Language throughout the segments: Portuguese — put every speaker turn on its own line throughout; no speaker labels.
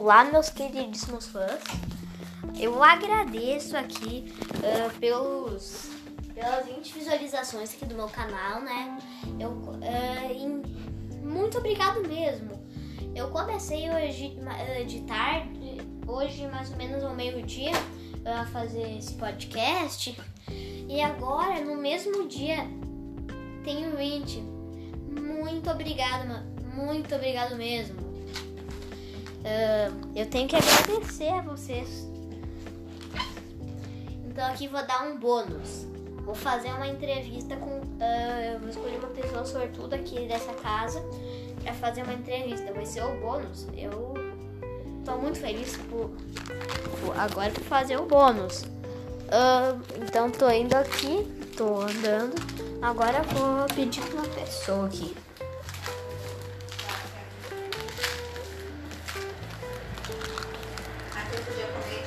Olá, meus queridíssimos fãs. Eu agradeço aqui uh, pelos, pelas 20 visualizações aqui do meu canal, né? Eu, uh, em, muito obrigado mesmo. Eu comecei hoje de tarde, hoje mais ou menos ao meio-dia, a fazer esse podcast. E agora, no mesmo dia, tenho 20. Muito obrigado, muito obrigado mesmo. Uh, eu tenho que agradecer a vocês. Então aqui vou dar um bônus. Vou fazer uma entrevista com. Uh, vou escolher uma pessoa sortuda aqui dessa casa para fazer uma entrevista. Vai ser o bônus. Eu tô muito feliz por, por agora por fazer o bônus. Uh, então tô indo aqui, tô andando. Agora vou pedir pra uma pessoa aqui.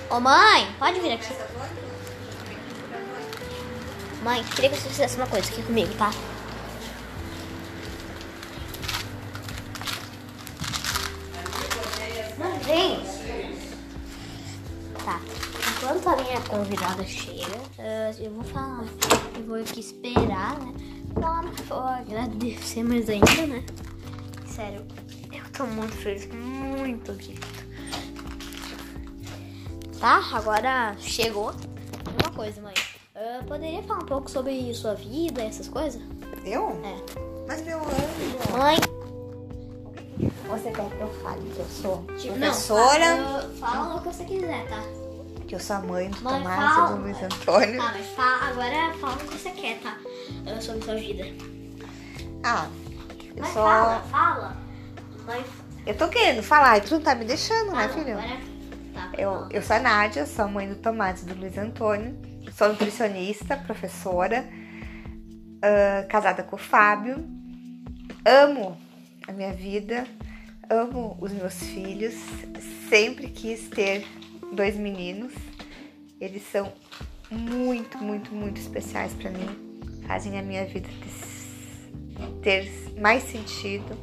Ô mãe, pode vir aqui. Mãe, queria que você fizesse uma coisa aqui comigo, tá? Não vem. Tá. Enquanto a minha convidada chega, eu vou falar. Eu vou aqui esperar, né? Não, vou agradecer mais ainda, né? Sério, eu tô muito feliz, muito obrigada. Tá? Agora chegou. Uma coisa, mãe. Eu poderia falar um pouco sobre sua vida, essas coisas?
Eu?
É.
Mas meu anjo.
Mãe.
Você quer que eu fale que eu sou
Tipo,
professora?
Não, fala, fala o que você quiser, tá?
Que eu sou a mãe do
Mãe,
Tomás
fala.
do Luiz Antônio.
Tá, mas fala, agora fala o que você quer, tá? Eu sobre sua vida.
Ah, eu
Mas
sou.
fala, fala. Mas
Eu tô querendo falar, e tu não tá me deixando, né,
fala,
filho?
agora
Eu, eu sou a Nádia, sou a mãe do Tomás e do Luiz Antônio. Sou nutricionista, professora, ah, casada com o Fábio. Amo a minha vida, amo os meus filhos. Sempre quis ter dois meninos. Eles são muito, muito, muito especiais para mim. Fazem a minha vida ter, ter mais sentido.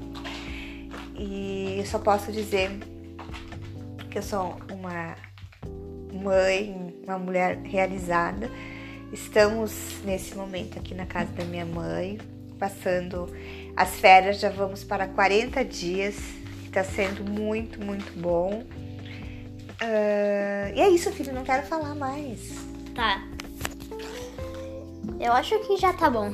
E eu só posso dizer que eu sou uma mãe, uma mulher realizada. Estamos nesse momento aqui na casa da minha mãe, passando as férias, já vamos para 40 dias, está sendo muito, muito bom. Ah, e é isso, filho, não quero falar mais.
Tá. Eu acho que já tá bom.